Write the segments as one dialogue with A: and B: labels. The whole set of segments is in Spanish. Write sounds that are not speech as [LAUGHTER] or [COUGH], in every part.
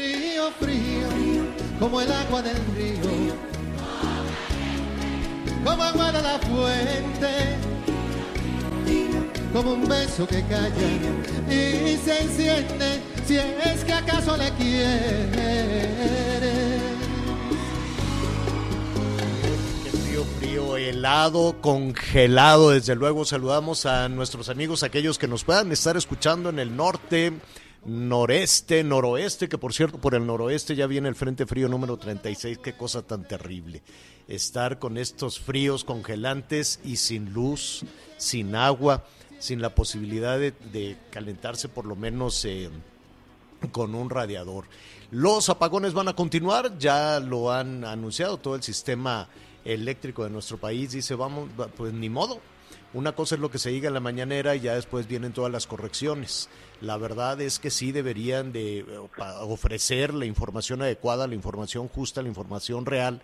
A: Frío, frío, como el agua del río, como agua de la fuente, como un beso que calla y se enciende si es que acaso le quiere.
B: Frío, helado, congelado. Desde luego saludamos a nuestros amigos, aquellos que nos puedan estar escuchando en el norte, noreste, noroeste, que por cierto, por el noroeste ya viene el Frente Frío número 36. Qué cosa tan terrible. Estar con estos fríos congelantes y sin luz, sin agua, sin la posibilidad de, calentarse por lo menos eh, con un radiador. Los apagones van a continuar, ya lo han anunciado todo el sistema eléctrico de nuestro país. Dice, vamos, pues ni modo. Una cosa es lo que se diga en la mañanera y ya después vienen todas las correcciones. La verdad es que sí deberían de ofrecer la información adecuada, la información justa, la información real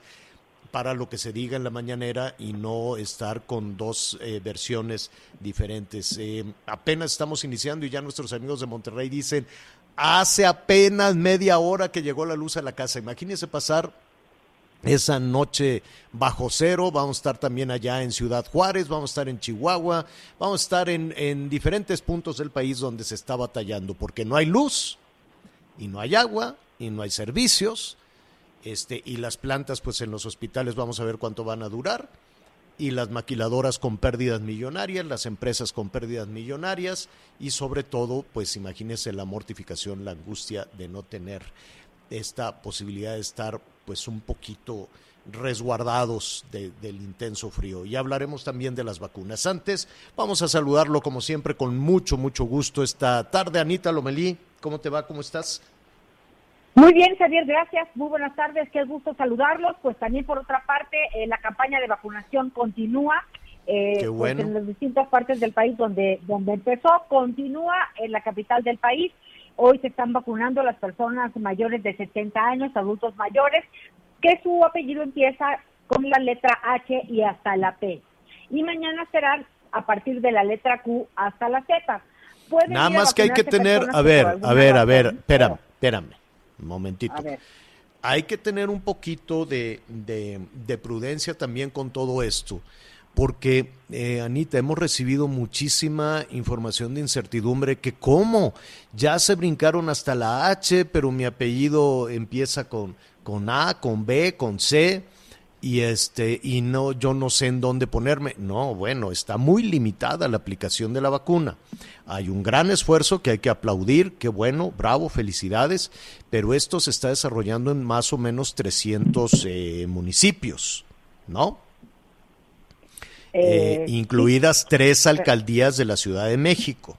B: para lo que se diga en la mañanera y no estar con dos eh, versiones diferentes. Eh, apenas estamos iniciando y ya nuestros amigos de Monterrey dicen, hace apenas media hora que llegó la luz a la casa. Imagínense pasar esa noche bajo cero. Vamos a estar también allá en Ciudad Juárez, vamos a estar en Chihuahua, vamos a estar en, en diferentes puntos del país donde se está batallando, porque no hay luz y no hay agua y no hay servicios. Este, y las plantas, pues en los hospitales vamos a ver cuánto van a durar. Y las maquiladoras con pérdidas millonarias, las empresas con pérdidas millonarias y sobre todo, pues imagínese la mortificación, la angustia de no tener esta posibilidad de estar pues un poquito resguardados de, del intenso frío. Y hablaremos también de las vacunas. Antes, vamos a saludarlo como siempre con mucho, mucho gusto esta tarde. Anita Lomelí, ¿cómo te va? ¿Cómo estás?
C: Muy bien, Javier, gracias. Muy buenas tardes, qué gusto saludarlos. Pues también por otra parte, eh, la campaña de vacunación continúa. Eh,
B: Qué bueno.
C: pues en las distintas partes del país donde, donde empezó, continúa en la capital del país. Hoy se están vacunando las personas mayores de 70 años, adultos mayores, que su apellido empieza con la letra H y hasta la P. Y mañana serán a partir de la letra Q hasta la Z. Pueden
B: Nada más que hay que tener, a ver, a ver, a ver, espérame, espérame, un momentito.
C: A ver.
B: Hay que tener un poquito de, de- de prudencia también con todo esto, porque, eh, Anita, hemos recibido muchísima información de incertidumbre, que cómo, ya se brincaron hasta la H, pero mi apellido empieza con, con A, con B, con C, y este y no yo no sé en dónde ponerme. No, bueno, está muy limitada la aplicación de la vacuna. Hay un gran esfuerzo que hay que aplaudir, qué bueno, bravo, felicidades, pero esto se está desarrollando en más o menos 300 eh, municipios, ¿no? Eh,
C: Eh,
B: incluidas tres alcaldías de la Ciudad de México.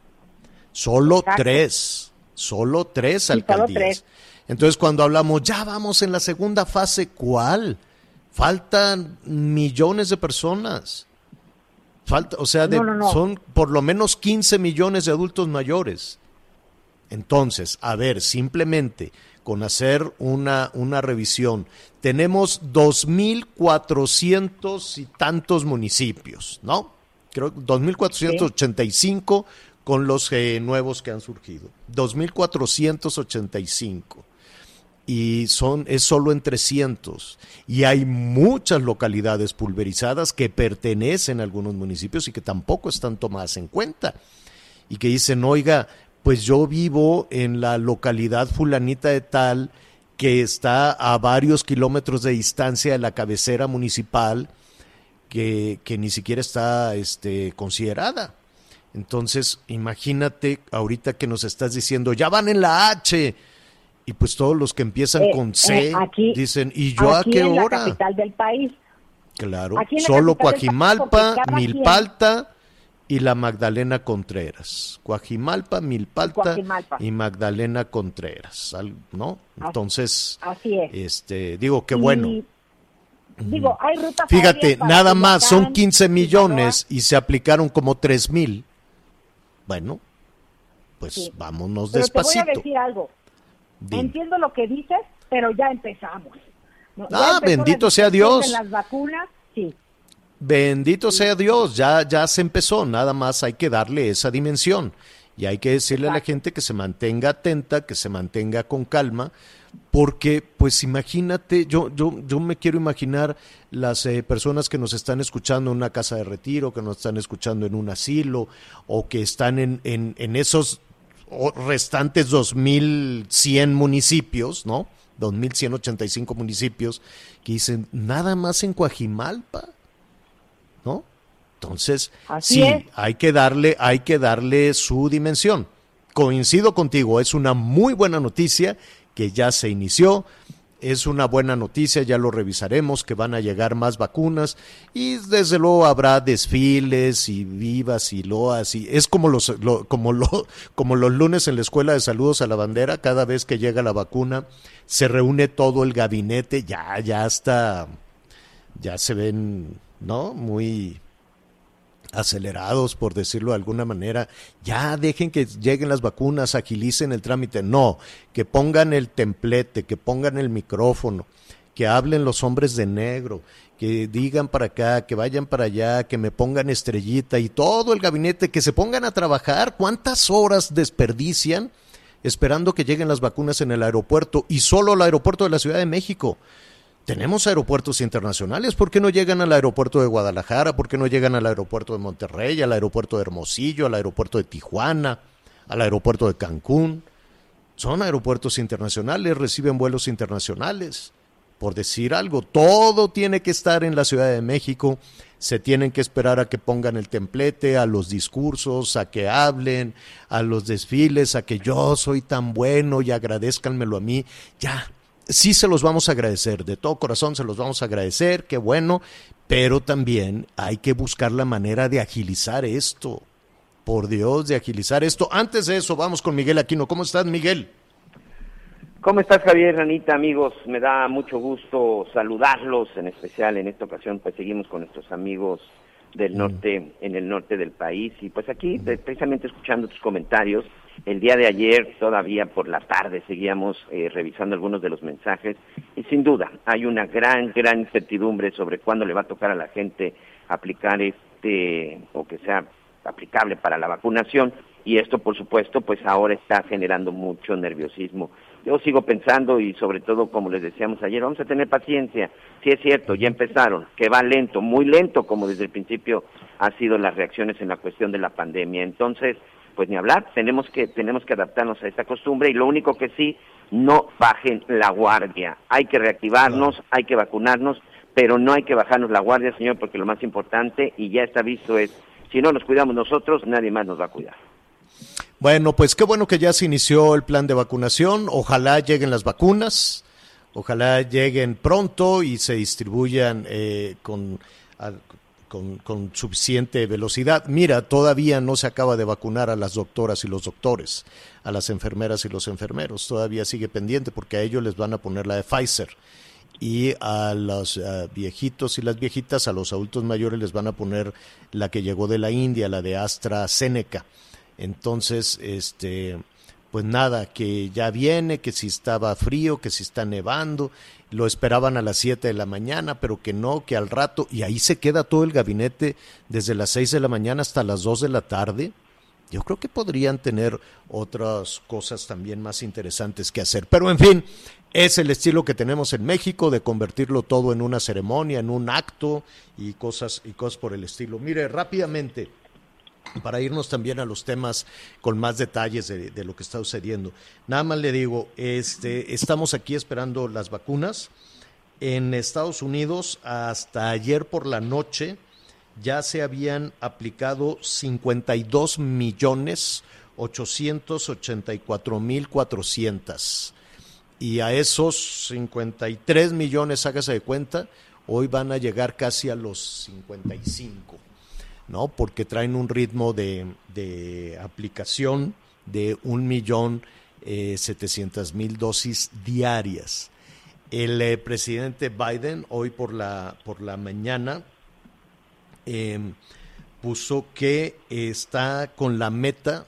B: Solo
C: Exacto.
B: tres, solo tres
C: solo
B: alcaldías.
C: tres.
B: Entonces cuando hablamos, ya vamos en la segunda fase, ¿cuál? Faltan millones de personas. Falta, o sea, de-
C: No, no, no.
B: son por lo menos 15 millones de adultos mayores. Entonces, a ver, simplemente con hacer una, una revisión, tenemos 2.400 y tantos municipios, ¿no? Creo que 2.485 con los eh, nuevos que han surgido. 2.485 y son es solo en 300 y hay muchas localidades pulverizadas que pertenecen a algunos municipios y que tampoco están tomadas en cuenta. Y que dicen, "Oiga, pues yo vivo en la localidad fulanita de tal que está a varios kilómetros de distancia de la cabecera municipal que, que ni siquiera está este, considerada. Entonces, imagínate ahorita que nos estás diciendo, ya van en la H. Y pues todos los que empiezan
C: Eh,
B: con C
C: eh, aquí-
B: dicen, ¿y yo a qué
C: en la
B: hora?
C: capital del país.
B: Claro,
C: la
B: solo Coajimalpa, Milpalta y la Magdalena Contreras. Coajimalpa, Milpalta y Magdalena Contreras, ¿no? Entonces,
C: Así es.
B: este, digo, qué
C: Y,
B: bueno.
C: Digo, hay rutas
B: Fíjate, nada más, son
C: Culiacán,
B: 15
C: Sinaloa.
B: millones y se aplicaron como 3 mil. Bueno, pues
C: Sí.
B: vámonos
C: Pero te voy a
B: despacito.
C: decir algo.
B: Dime.
C: Entiendo lo que dices, pero ya empezamos.
B: Ah, bendito sea Dios.
C: las vacunas, sí.
B: Bendito sea Dios, ya, ya se empezó, nada más hay que darle esa dimensión y hay que decirle a la gente que se mantenga atenta, que se mantenga con calma, porque pues imagínate, yo, yo, yo me quiero imaginar las eh, personas que nos están escuchando en una casa de retiro, que nos están escuchando en un asilo o que están en, en, en esos restantes 2.100 municipios, ¿no? 2.185 municipios que dicen, nada más en Coajimalpa. Entonces,
C: Así
B: sí,
C: es.
B: hay que darle, hay que darle su dimensión. Coincido contigo, es una muy buena noticia que ya se inició. Es una buena noticia, ya lo revisaremos, que van a llegar más vacunas y desde luego habrá desfiles y vivas y loas y es como los lo- como lo, [LAUGHS] como los lunes en la escuela de saludos a la bandera, cada vez que llega la vacuna se reúne todo el gabinete, ya ya está ya se ven, ¿no? Muy acelerados, por decirlo de alguna manera. Ya dejen que lleguen las vacunas, agilicen el trámite. No, que pongan el templete, que pongan el micrófono, que hablen los hombres de negro, que digan para acá, que vayan para allá, que me pongan estrellita y todo el gabinete, que se pongan a trabajar. ¿Cuántas horas desperdician esperando que lleguen las vacunas en el aeropuerto y solo el aeropuerto de la Ciudad de México? Tenemos aeropuertos internacionales, ¿por qué no llegan al aeropuerto de Guadalajara? ¿Por qué no llegan al aeropuerto de Monterrey, al aeropuerto de Hermosillo, al aeropuerto de Tijuana, al aeropuerto de Cancún? Son aeropuertos internacionales, reciben vuelos internacionales. Por decir algo, todo tiene que estar en la Ciudad de México, se tienen que esperar a que pongan el templete, a los discursos, a que hablen, a los desfiles, a que yo soy tan bueno y agradezcanmelo a mí. Ya, sí se los vamos a agradecer, de todo corazón se los vamos a agradecer, qué bueno, pero también hay que buscar la manera de agilizar esto. Por Dios, de agilizar esto. Antes de eso, vamos con Miguel Aquino. ¿Cómo estás, Miguel?
D: ¿Cómo estás, Javier, Ranita, amigos? Me da mucho gusto saludarlos, en especial en esta ocasión, pues seguimos con nuestros amigos del norte, en el norte del país, y pues aquí, de- precisamente escuchando tus comentarios, el día de ayer, todavía por la tarde, seguíamos eh, revisando algunos de los mensajes, y sin duda, hay una gran, gran incertidumbre sobre cuándo le va a tocar a la gente aplicar este, o que sea aplicable para la vacunación, y esto, por supuesto, pues ahora está generando mucho nerviosismo. Yo sigo pensando y sobre todo, como les decíamos ayer, vamos a tener paciencia. Sí es cierto, ya empezaron, que va lento, muy lento, como desde el principio ha sido las reacciones en la cuestión de la pandemia. Entonces, pues ni hablar, tenemos que tenemos que adaptarnos a esta costumbre y lo único que sí, no bajen la guardia. Hay que reactivarnos, hay que vacunarnos, pero no hay que bajarnos la guardia, señor, porque lo más importante y ya está visto es si no nos cuidamos nosotros, nadie más nos va a cuidar.
B: Bueno, pues qué bueno que ya se inició el plan de vacunación. Ojalá lleguen las vacunas, ojalá lleguen pronto y se distribuyan eh, con, con, suficiente velocidad. Mira, todavía no se acaba de vacunar a las doctoras y los doctores, a las enfermeras y los enfermeros. Todavía sigue pendiente porque a ellos les van a poner la de Pfizer. Y a los viejitos y las viejitas, a los adultos mayores les van a poner la que llegó de la India, la de AstraZeneca. Entonces, este, pues nada, que ya viene, que si estaba frío, que si está nevando, lo esperaban a las 7 de la mañana, pero que no, que al rato, y ahí se queda todo el gabinete desde las 6 de la mañana hasta las 2 de la tarde. Yo creo que podrían tener otras cosas también más interesantes que hacer. Pero en fin, es el estilo que tenemos en México de convertirlo todo en una ceremonia, en un acto y cosas y cosas por el estilo. Mire, rápidamente, para irnos también a los temas con más detalles de, lo que está sucediendo. Nada más le digo, este, estamos aquí esperando las vacunas. En Estados Unidos, hasta ayer por la noche, ya se habían aplicado 52 millones 884 mil 400 y a esos 53 millones, hágase de cuenta, hoy van a llegar casi a los 55, ¿no? Porque traen un ritmo de, de aplicación de un millón eh, setecientas mil dosis diarias. El eh, presidente Biden hoy por la, por la mañana em, puso que está con la meta,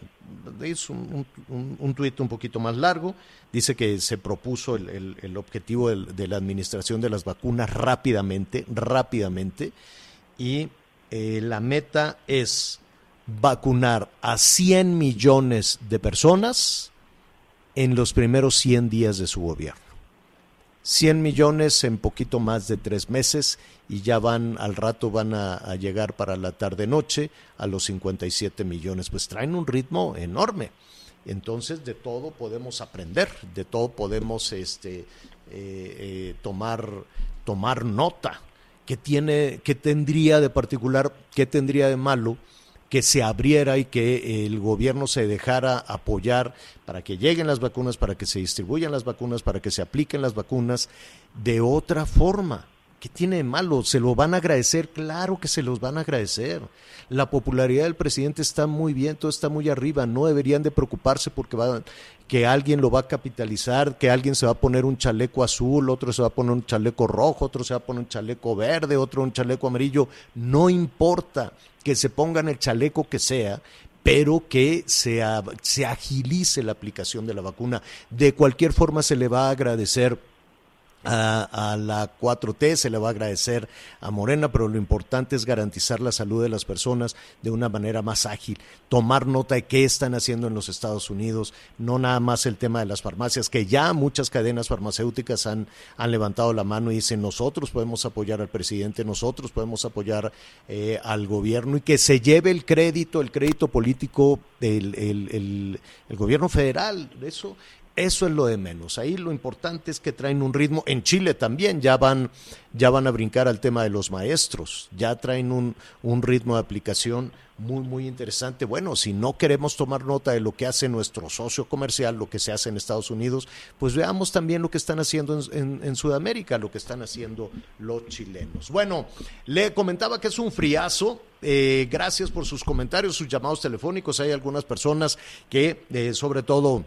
B: es un, un, tuit un poquito más largo, dice que se propuso el, objetivo de la administración de las vacunas rápidamente, rápidamente, y eh, la meta es vacunar a 100 millones de personas en los primeros 100 días de su gobierno. 100 millones en poquito más de tres meses y ya van al rato van a, llegar para la tarde noche a los 57 millones. Pues traen un ritmo enorme. Entonces de todo podemos aprender, de todo podemos este, eh, eh, tomar, tomar nota. ¿Qué, tiene, ¿Qué tendría de particular, qué tendría de malo que se abriera y que el gobierno se dejara apoyar para que lleguen las vacunas, para que se distribuyan las vacunas, para que se apliquen las vacunas de otra forma. ¿Qué tiene de malo? ¿Se lo van a agradecer? Claro que se los van a agradecer. La popularidad del presidente está muy bien, todo está muy arriba. No deberían de preocuparse porque va, que alguien lo va a capitalizar, que alguien se va a poner un chaleco azul, otro se va a poner un chaleco rojo, otro se va a poner un chaleco verde, otro un chaleco amarillo. No importa que se pongan el chaleco que sea, pero que se, se agilice la aplicación de la vacuna. De cualquier forma se le va a agradecer a, la 4T, se le va a agradecer a Morena, pero lo importante es garantizar la salud de las personas de una manera más ágil, tomar nota de qué están haciendo en los Estados Unidos, no nada más el tema de las farmacias, que ya muchas cadenas farmacéuticas han, han levantado la mano y dicen nosotros podemos apoyar al presidente, nosotros podemos apoyar eh, al gobierno y que se lleve el crédito, el crédito político del el, el gobierno federal. Eso, eso es lo de menos. Ahí lo importante es que traen un ritmo. En Chile también ya van, ya van a brincar al tema de los maestros. Ya traen un, un ritmo de aplicación muy, muy interesante. Bueno, si no queremos tomar nota de lo que hace nuestro socio comercial, lo que se hace en Estados Unidos, pues veamos también lo que están haciendo en, Sudamérica, lo que están haciendo los chilenos. Bueno, le comentaba que es un friazo. Eh, gracias por sus comentarios, sus llamados telefónicos. Hay algunas personas que, eh, sobre todo,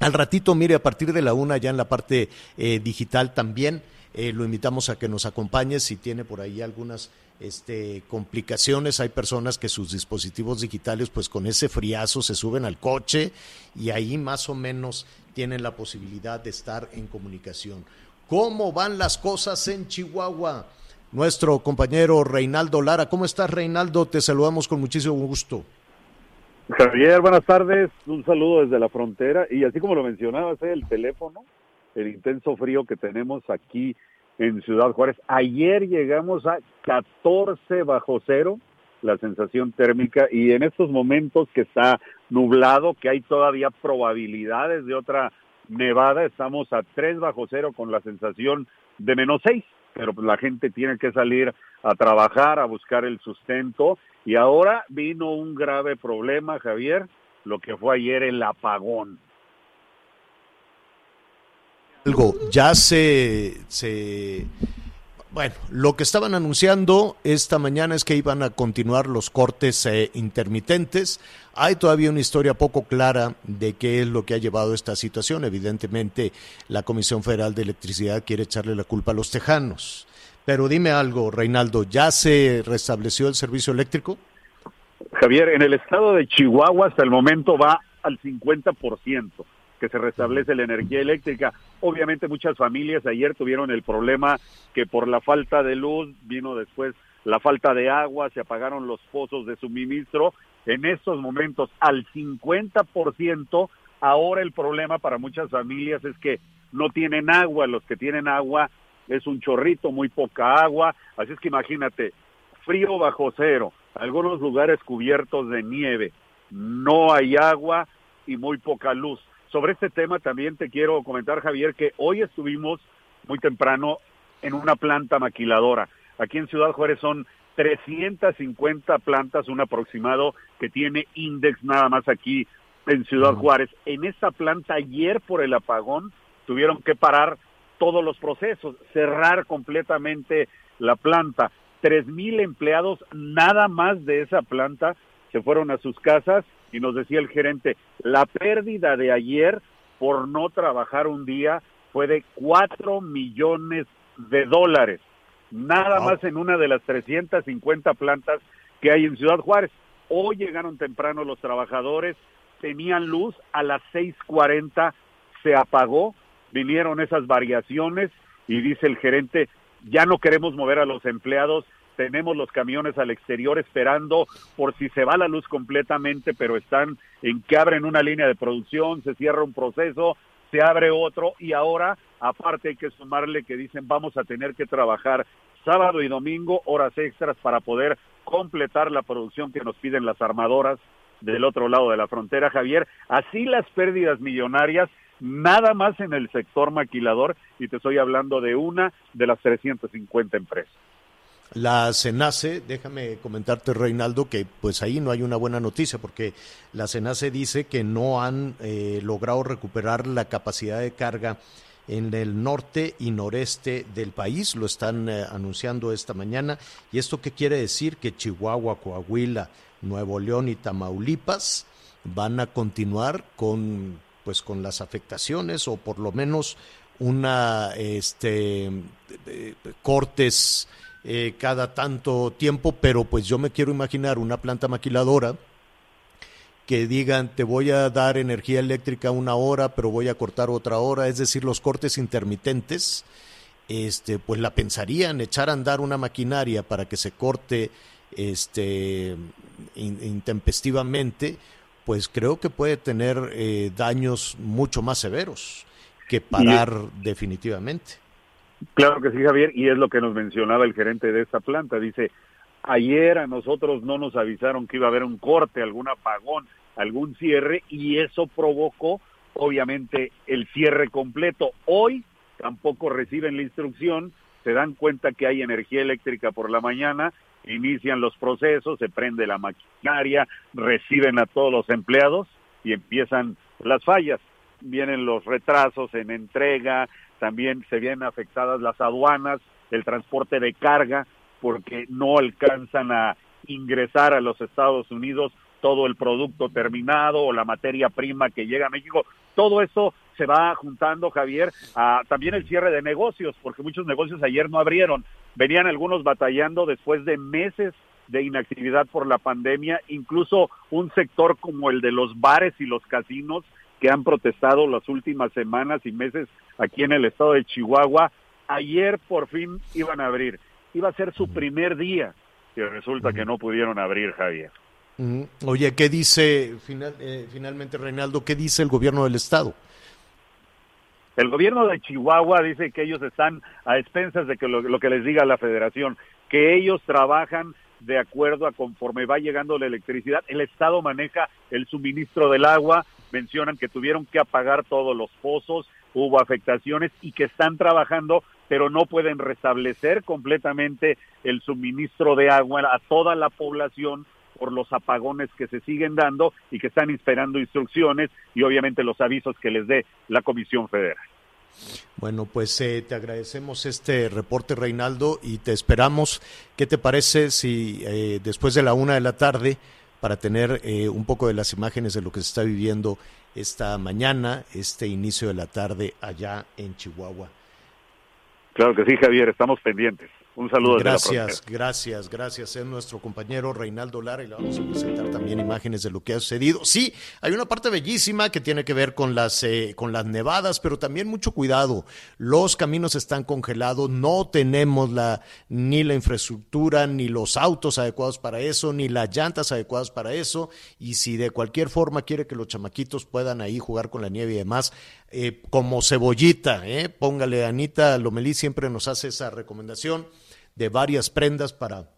B: al ratito, mire, a partir de la una, ya en la parte eh, digital también, eh, lo invitamos a que nos acompañe si tiene por ahí algunas este, complicaciones. Hay personas que sus dispositivos digitales, pues con ese friazo se suben al coche y ahí más o menos tienen la posibilidad de estar en comunicación. ¿Cómo van las cosas en Chihuahua? Nuestro compañero Reinaldo Lara. ¿Cómo estás, Reinaldo? Te saludamos con muchísimo gusto.
E: Javier, buenas tardes. Un saludo desde la frontera. Y así como lo mencionabas, ¿eh? el teléfono, el intenso frío que tenemos aquí en Ciudad Juárez. Ayer llegamos a 14 bajo cero, la sensación térmica, y en estos momentos que está nublado, que hay todavía probabilidades de otra nevada, estamos a 3 bajo cero con la sensación de menos 6 pero pues la gente tiene que salir a trabajar, a buscar el sustento. Y ahora vino un grave problema, Javier, lo que fue ayer el apagón.
B: Algo, ya se, se bueno, lo que estaban anunciando esta mañana es que iban a continuar los cortes eh, intermitentes. Hay todavía una historia poco clara de qué es lo que ha llevado a esta situación. Evidentemente, la Comisión Federal de Electricidad quiere echarle la culpa a los tejanos. Pero dime algo, Reinaldo, ¿ya se restableció el servicio eléctrico?
E: Javier, en el estado de Chihuahua hasta el momento va al 50% que se restablece la energía eléctrica. Obviamente muchas familias ayer tuvieron el problema que por la falta de luz vino después la falta de agua, se apagaron los pozos de suministro. En estos momentos al 50%, ahora el problema para muchas familias es que no tienen agua, los que tienen agua es un chorrito, muy poca agua, así es que imagínate, frío bajo cero, algunos lugares cubiertos de nieve, no hay agua y muy poca luz. Sobre este tema también te quiero comentar, Javier, que hoy estuvimos muy temprano en una planta maquiladora. Aquí en Ciudad Juárez son 350 plantas, un aproximado que tiene Index nada más aquí en Ciudad Juárez. En esta planta ayer por el apagón tuvieron que parar todos los procesos, cerrar completamente la planta. Tres mil empleados nada más de esa planta se fueron a sus casas y nos decía el gerente, la pérdida de ayer por no trabajar un día fue de cuatro millones de dólares, nada más en una de las 350 plantas que hay en Ciudad Juárez. Hoy llegaron temprano los trabajadores, tenían luz, a las 6.40 se apagó, vinieron esas variaciones y dice el gerente, ya no queremos mover a los empleados, tenemos los camiones al exterior esperando por si se va la luz completamente, pero están en que abren una línea de producción, se cierra un proceso, se abre otro y ahora aparte hay que sumarle que dicen vamos a tener que trabajar sábado y domingo horas extras para poder completar la producción que nos piden las armadoras del otro lado de la frontera, Javier. Así las pérdidas millonarias, nada más en el sector maquilador, y te estoy hablando de una de las 350 empresas.
B: La CENACE, déjame comentarte Reinaldo que pues ahí no hay una buena noticia porque la CENACE dice que no han eh, logrado recuperar la capacidad de carga en el norte y noreste del país, lo están eh, anunciando esta mañana. ¿Y esto qué quiere decir? Que Chihuahua, Coahuila, Nuevo León y Tamaulipas van a continuar con pues con las afectaciones o por lo menos una este eh, cortes eh, cada tanto tiempo, pero pues yo me quiero imaginar una planta maquiladora que digan te voy a dar energía eléctrica una hora, pero voy a cortar otra hora, es decir, los cortes intermitentes, este, pues la pensarían echar a andar una maquinaria para que se corte este intempestivamente, pues creo que puede tener eh, daños mucho más severos que parar definitivamente.
E: Claro que sí, Javier, y es lo que nos mencionaba el gerente de esta planta. Dice, ayer a nosotros no nos avisaron que iba a haber un corte, algún apagón, algún cierre, y eso provocó, obviamente, el cierre completo. Hoy tampoco reciben la instrucción, se dan cuenta que hay energía eléctrica por la mañana, inician los procesos, se prende la maquinaria, reciben a todos los empleados y empiezan las fallas. Vienen los retrasos en entrega, también se vienen afectadas las aduanas, el transporte de carga, porque no alcanzan a ingresar a los Estados Unidos todo el producto terminado o la materia prima que llega a México. Todo eso se va juntando, Javier, a también el cierre de negocios, porque muchos negocios ayer no abrieron. Venían algunos batallando después de meses de inactividad por la pandemia, incluso un sector como el de los bares y los casinos que han protestado las últimas semanas y meses aquí en el estado de Chihuahua, ayer por fin iban a abrir. Iba a ser su primer día y resulta que no pudieron abrir, Javier.
B: Oye, ¿qué dice final, eh, finalmente, Reinaldo? ¿Qué dice el gobierno del estado?
E: El gobierno de Chihuahua dice que ellos están a expensas de que lo, lo que les diga la federación, que ellos trabajan de acuerdo a conforme va llegando la electricidad. El Estado maneja el suministro del agua, mencionan que tuvieron que apagar todos los pozos, hubo afectaciones y que están trabajando, pero no pueden restablecer completamente el suministro de agua a toda la población por los apagones que se siguen dando y que están esperando instrucciones y obviamente los avisos que les dé la Comisión Federal.
B: Bueno, pues eh, te agradecemos este reporte, Reinaldo, y te esperamos. ¿Qué te parece si eh, después de la una de la tarde, para tener eh, un poco de las imágenes de lo que se está viviendo esta mañana, este inicio de la tarde allá en Chihuahua?
E: Claro que sí, Javier, estamos pendientes. Un saludo.
B: Gracias, gracias, gracias. Es nuestro compañero Reinaldo Lara y le vamos a presentar también imágenes de lo que ha sucedido. Sí, hay una parte bellísima que tiene que ver con las, eh, con las nevadas, pero también mucho cuidado. Los caminos están congelados, no tenemos la, ni la infraestructura, ni los autos adecuados para eso, ni las llantas adecuadas para eso. Y si de cualquier forma quiere que los chamaquitos puedan ahí jugar con la nieve y demás, eh, como cebollita, eh, póngale Anita Lomelí siempre nos hace esa recomendación de varias prendas para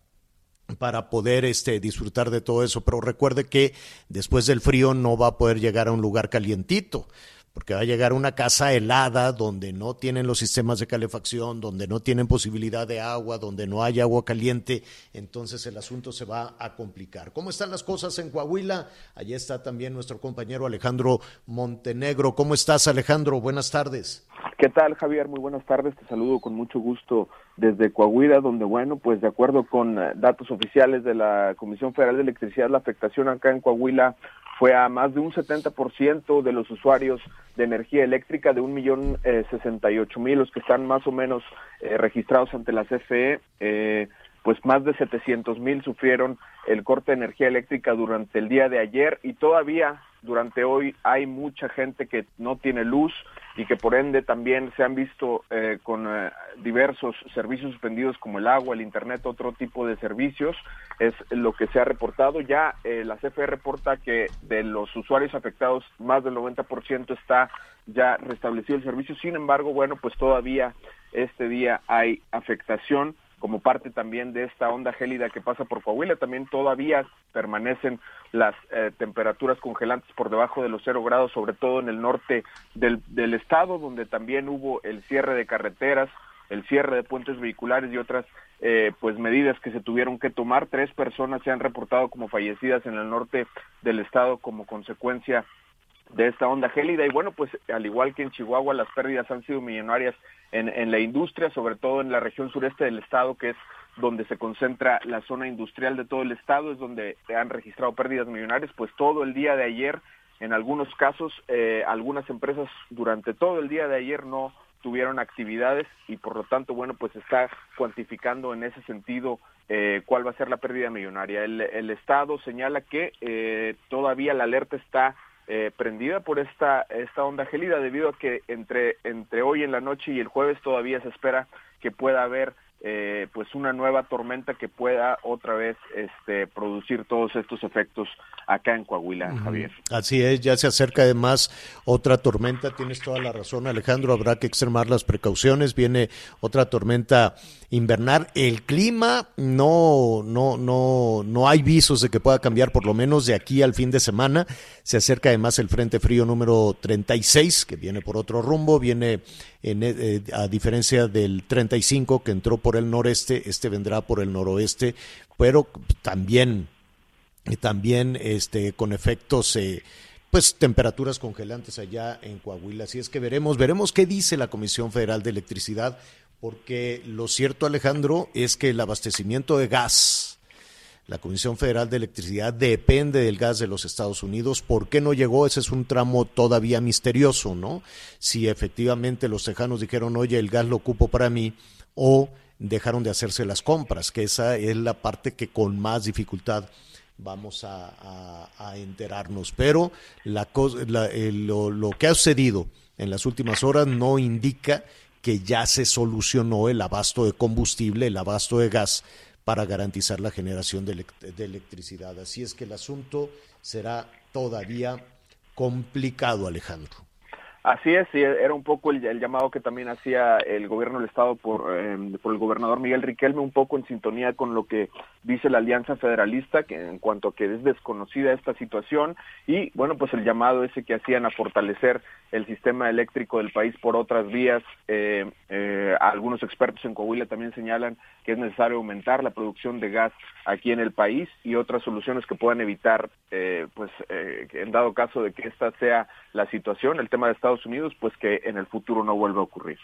B: para poder este, disfrutar de todo eso, pero recuerde que después del frío no va a poder llegar a un lugar calientito, porque va a llegar una casa helada donde no tienen los sistemas de calefacción, donde no tienen posibilidad de agua, donde no hay agua caliente, entonces el asunto se va a complicar. ¿Cómo están las cosas en Coahuila? Allí está también nuestro compañero Alejandro Montenegro. ¿Cómo estás, Alejandro? Buenas tardes.
F: ¿Qué tal, Javier? Muy buenas tardes. Te saludo con mucho gusto desde Coahuila, donde, bueno, pues de acuerdo con eh, datos oficiales de la Comisión Federal de Electricidad, la afectación acá en Coahuila fue a más de un 70% de los usuarios de energía eléctrica, de un millón eh, sesenta y ocho mil, los que están más o menos eh, registrados ante la CFE, eh, pues más de 700 mil sufrieron el corte de energía eléctrica durante el día de ayer y todavía durante hoy hay mucha gente que no tiene luz y que por ende también se han visto eh, con eh, diversos servicios suspendidos como el agua, el internet, otro tipo de servicios, es lo que se ha reportado. Ya eh, la CFE reporta que de los usuarios afectados más del 90% está ya restablecido el servicio, sin embargo, bueno, pues todavía este día hay afectación como parte también de esta onda gélida que pasa por Coahuila. También todavía permanecen las eh, temperaturas congelantes por debajo de los cero grados, sobre todo en el norte del, del estado, donde también hubo el cierre de carreteras, el cierre de puentes vehiculares y otras eh, pues medidas que se tuvieron que tomar. Tres personas se han reportado como fallecidas en el norte del estado como consecuencia de esta onda gélida. Y bueno pues al igual que en Chihuahua las pérdidas han sido millonarias en, en la industria sobre todo en la región sureste del estado que es donde se concentra la zona industrial de todo el estado es donde han registrado pérdidas millonarias. Pues todo el día de ayer en algunos casos eh, algunas empresas durante todo el día de ayer no tuvieron actividades y por lo tanto bueno pues está cuantificando en ese sentido eh, cuál va a ser la pérdida millonaria. El, estado señala que eh, todavía la alerta está eh, prendida por esta esta onda gélida debido a que entre entre hoy en la noche y el jueves todavía se espera que pueda haber eh, pues una nueva tormenta que pueda otra vez este producir todos estos efectos acá en Coahuila, Javier.
B: Así es, ya se acerca además otra tormenta, tienes toda la razón Alejandro, habrá que extremar las precauciones, viene otra tormenta invernal, el clima no no no no hay visos de que pueda cambiar por lo menos de aquí al fin de semana, se acerca además el Frente Frío número 36 que viene por otro rumbo, viene eh, a diferencia del 35 que entró por el noreste, este vendrá por el noroeste, pero también, también este, con efectos, eh, pues temperaturas congelantes allá en Coahuila. Así es que veremos, veremos qué dice la Comisión Federal de Electricidad, porque lo cierto, Alejandro, es que el abastecimiento de gas, la Comisión Federal de Electricidad depende del gas de los Estados Unidos. ¿Por qué no llegó? Ese es un tramo todavía misterioso, ¿no? Si efectivamente los tejanos dijeron, oye, el gas lo ocupo para mí, o dejaron de hacerse las compras, que esa es la parte que con más dificultad vamos a, enterarnos. Pero la, la, el, lo, lo que ha sucedido en las últimas horas no indica que ya se solucionó el abasto de combustible, el abasto de gas para garantizar la generación de, electricidad. Así es que el asunto será todavía complicado, Alejandro.
F: Así es, era un poco el, llamado que también hacía el gobierno del estado por, eh, por el gobernador Miguel Riquelme, un poco en sintonía con lo que dice la Alianza Federalista, que en cuanto a que es desconocida esta situación, y bueno, pues el llamado ese que hacían a fortalecer el sistema eléctrico del país por otras vías. Eh, eh, algunos expertos en Coahuila también señalan que es necesario aumentar la producción de gas aquí en el país y otras soluciones que puedan evitar, eh, pues, en dado caso de que esta sea la situación, el tema de Estados Unidos, pues que en el futuro no vuelva a ocurrir.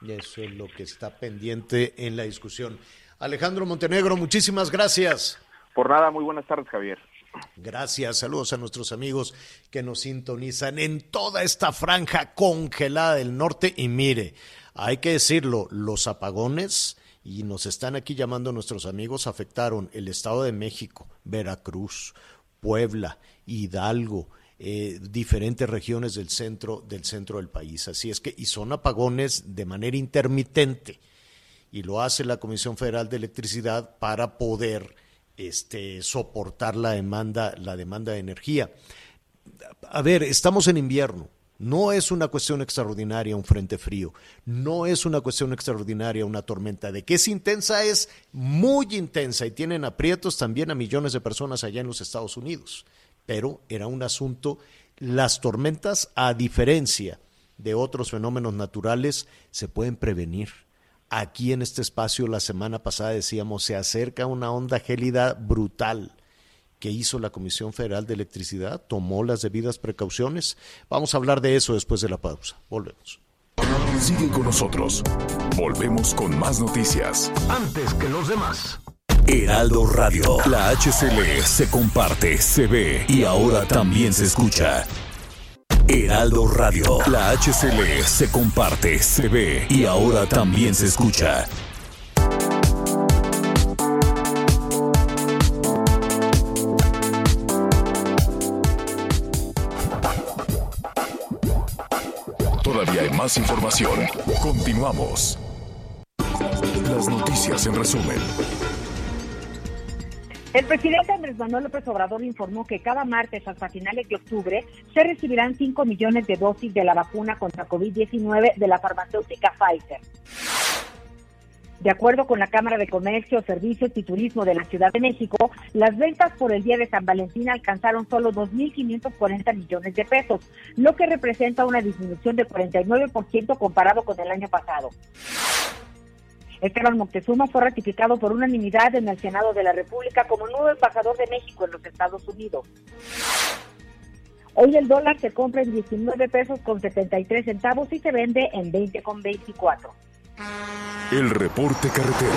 B: Y eso es lo que está pendiente en la discusión. Alejandro Montenegro, muchísimas gracias.
F: Por nada, muy buenas tardes, Javier.
B: Gracias, saludos a nuestros amigos que nos sintonizan en toda esta franja congelada del norte. Y mire, hay que decirlo, los apagones, y nos están aquí llamando nuestros amigos, afectaron el Estado de México, Veracruz, Puebla, Hidalgo, eh, diferentes regiones del centro, del centro del país. Así es que, y son apagones de manera intermitente. Y lo hace la Comisión Federal de Electricidad para poder este, soportar la demanda, la demanda de energía. A ver, estamos en invierno. No es una cuestión extraordinaria un frente frío, no es una cuestión extraordinaria una tormenta. De que es intensa, es muy intensa y tienen aprietos también a millones de personas allá en los Estados Unidos. Pero era un asunto las tormentas, a diferencia de otros fenómenos naturales, se pueden prevenir. Aquí en este espacio la semana pasada decíamos, se acerca una onda gélida brutal. que hizo la Comisión Federal de Electricidad? ¿Tomó las debidas precauciones? Vamos a hablar de eso después de la pausa. Volvemos.
G: Sigue con nosotros. Volvemos con más noticias.
H: Antes que los demás.
G: Heraldo Radio. La HCL se comparte, se ve y ahora también se escucha. Heraldo Radio. La HCL se comparte, se ve y ahora también se escucha. Todavía hay más información. Continuamos. Las noticias en resumen.
C: El presidente Andrés Manuel López Obrador informó que cada martes hasta finales de octubre se recibirán 5 millones de dosis de la vacuna contra COVID-19 de la farmacéutica Pfizer. De acuerdo con la Cámara de Comercio, Servicios y Turismo de la Ciudad de México, las ventas por el día de San Valentín alcanzaron solo 2.540 millones de pesos, lo que representa una disminución de 49% comparado con el año pasado. Esteban Moctezuma fue ratificado por unanimidad en el Senado de la República como nuevo embajador de México en los Estados Unidos. Hoy el dólar se compra en 19 pesos con 73 centavos y se vende en 20 con 24.
G: El reporte carretero.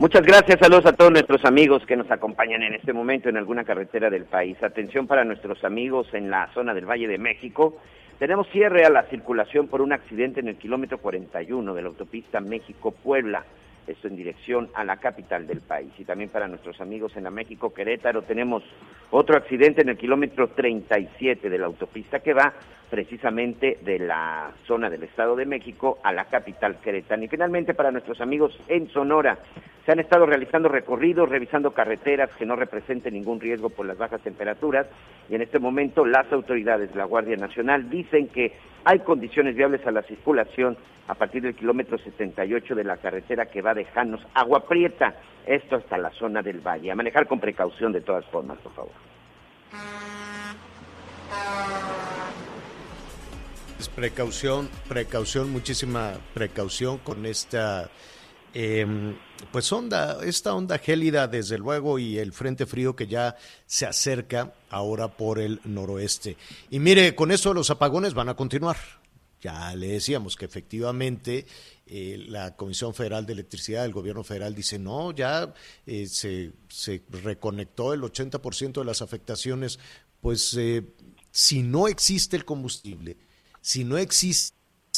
D: Muchas gracias, saludos a todos nuestros amigos que nos acompañan en este momento en alguna carretera del país. Atención para nuestros amigos en la zona del Valle de México. Tenemos cierre a la circulación por un accidente en el kilómetro 41 de la autopista México-Puebla, esto en dirección a la capital del país. Y también para nuestros amigos en la México-Querétaro tenemos otro accidente en el kilómetro 37 de la autopista que va precisamente de la zona del Estado de México a la capital Querétaro. Y finalmente para nuestros amigos en Sonora, se han estado realizando recorridos, revisando carreteras que no representen ningún riesgo por las bajas temperaturas y en este momento las autoridades de la Guardia Nacional dicen que hay condiciones viables a la circulación a partir del kilómetro 78 de la carretera que va de Janos Agua Prieta, esto hasta la zona del valle. A manejar con precaución de todas formas, por favor.
B: Precaución, precaución, muchísima precaución con esta eh, pues onda, esta onda gélida desde luego y el frente frío que ya se acerca ahora por el noroeste. Y mire, con eso los apagones van a continuar. Ya le decíamos que efectivamente eh, la Comisión Federal de Electricidad del Gobierno Federal dice, no, ya eh, se, se, reconectó el 80% de las afectaciones. Pues eh, si no existe el combustible, si no existe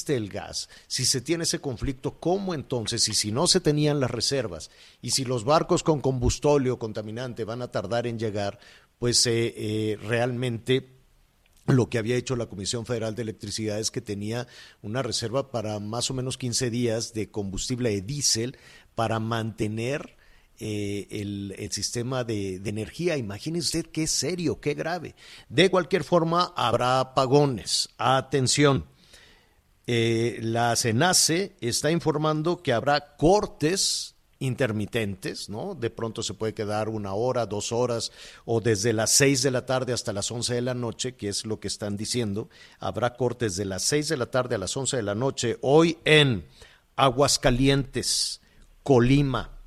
B: el gas, si se tiene ese conflicto, ¿cómo entonces? Y si no se tenían las reservas, y si los barcos con combustóleo contaminante van a tardar en llegar, pues realmente lo que había hecho la Comisión Federal de Electricidad es que tenía una reserva para más o menos 15 días de combustible de diésel para mantener eh, el, el, sistema de, de, energía. Imagínese usted qué serio, qué grave. De cualquier forma, habrá apagones. Atención. Eh, la CENACE está informando que habrá cortes intermitentes, ¿no? De pronto se puede quedar una hora, dos horas, o desde las seis de la tarde hasta las once de la noche, que es lo que están diciendo. Habrá cortes de las seis de la tarde a las once de la noche, hoy en Aguascalientes, Colima,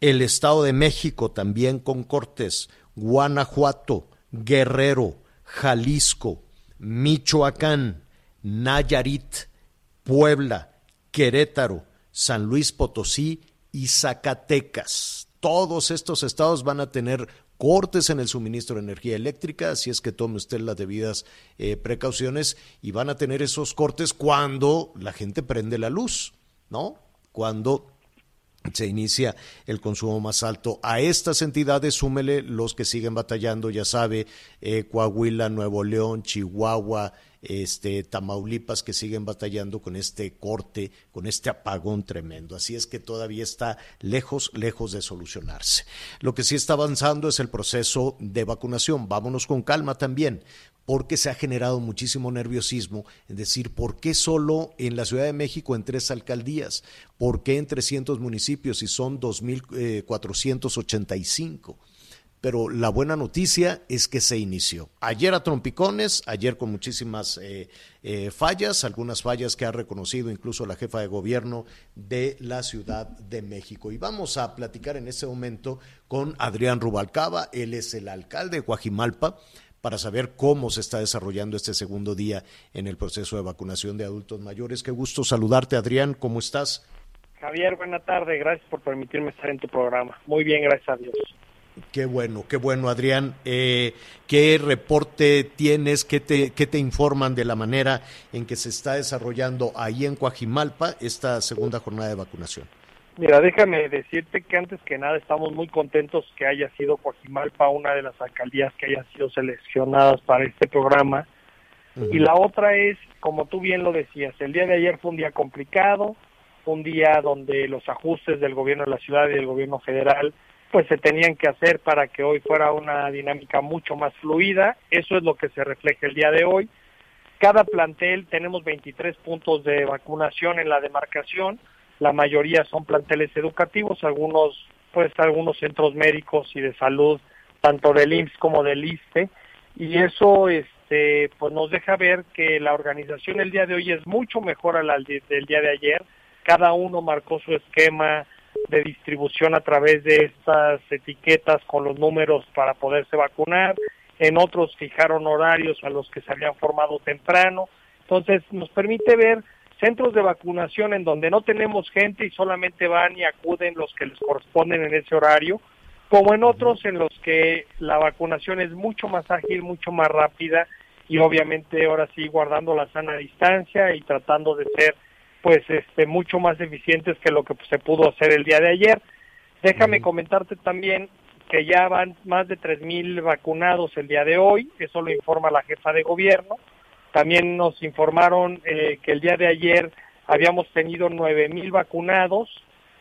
B: el Estado de México también con cortes, Guanajuato, Guerrero, Jalisco, Michoacán, Nayarit, Puebla, Querétaro, San Luis Potosí y Zacatecas. Todos estos estados van a tener cortes en el suministro de energía eléctrica, así es que tome usted las debidas eh, precauciones y van a tener esos cortes cuando la gente prende la luz, ¿no? Cuando se inicia el consumo más alto. A estas entidades súmele los que siguen batallando, ya sabe, eh, Coahuila, Nuevo León, Chihuahua, este, Tamaulipas que siguen batallando con este corte, con este apagón tremendo. Así es que todavía está lejos, lejos de solucionarse. Lo que sí está avanzando es el proceso de vacunación. Vámonos con calma también porque se ha generado muchísimo nerviosismo, es decir, ¿por qué solo en la Ciudad de México en tres alcaldías? ¿Por qué en 300 municipios y son 2.485? Pero la buena noticia es que se inició. Ayer a trompicones, ayer con muchísimas eh, eh, fallas, algunas fallas que ha reconocido incluso la jefa de gobierno de la Ciudad de México. Y vamos a platicar en este momento con Adrián Rubalcaba, él es el alcalde de Guajimalpa para saber cómo se está desarrollando este segundo día en el proceso de vacunación de adultos mayores. Qué gusto saludarte, Adrián. ¿Cómo estás?
I: Javier, buena tarde. Gracias por permitirme estar en tu programa. Muy bien, gracias a Dios.
B: Qué bueno, qué bueno, Adrián. Eh, ¿Qué reporte tienes? ¿Qué te, ¿Qué te informan de la manera en que se está desarrollando ahí en Coajimalpa esta segunda jornada de vacunación?
I: Mira, déjame decirte que antes que nada estamos muy contentos que haya sido Coajimalpa una de las alcaldías que haya sido seleccionadas para este programa. Y la otra es, como tú bien lo decías, el día de ayer fue un día complicado, un día donde los ajustes del gobierno de la ciudad y del gobierno federal pues se tenían que hacer para que hoy fuera una dinámica mucho más fluida. Eso es lo que se refleja el día de hoy. Cada plantel tenemos 23 puntos de vacunación en la demarcación. La mayoría son planteles educativos, algunos pues algunos centros médicos y de salud, tanto del IMSS como del ISTE, y eso este pues nos deja ver que la organización el día de hoy es mucho mejor a la del día de ayer. Cada uno marcó su esquema, de distribución a través de estas etiquetas con los números para poderse vacunar, en otros fijaron horarios a los que se habían formado temprano, entonces nos permite ver centros de vacunación en donde no tenemos gente y solamente van y acuden los que les corresponden en ese horario, como en otros en los que la vacunación es mucho más ágil, mucho más rápida y obviamente ahora sí guardando la sana distancia y tratando de ser pues este mucho más eficientes que lo que se pudo hacer el día de ayer. Déjame comentarte también que ya van más de 3.000 vacunados el día de hoy, eso lo informa la jefa de gobierno. También nos informaron eh, que el día de ayer habíamos tenido 9.000 vacunados,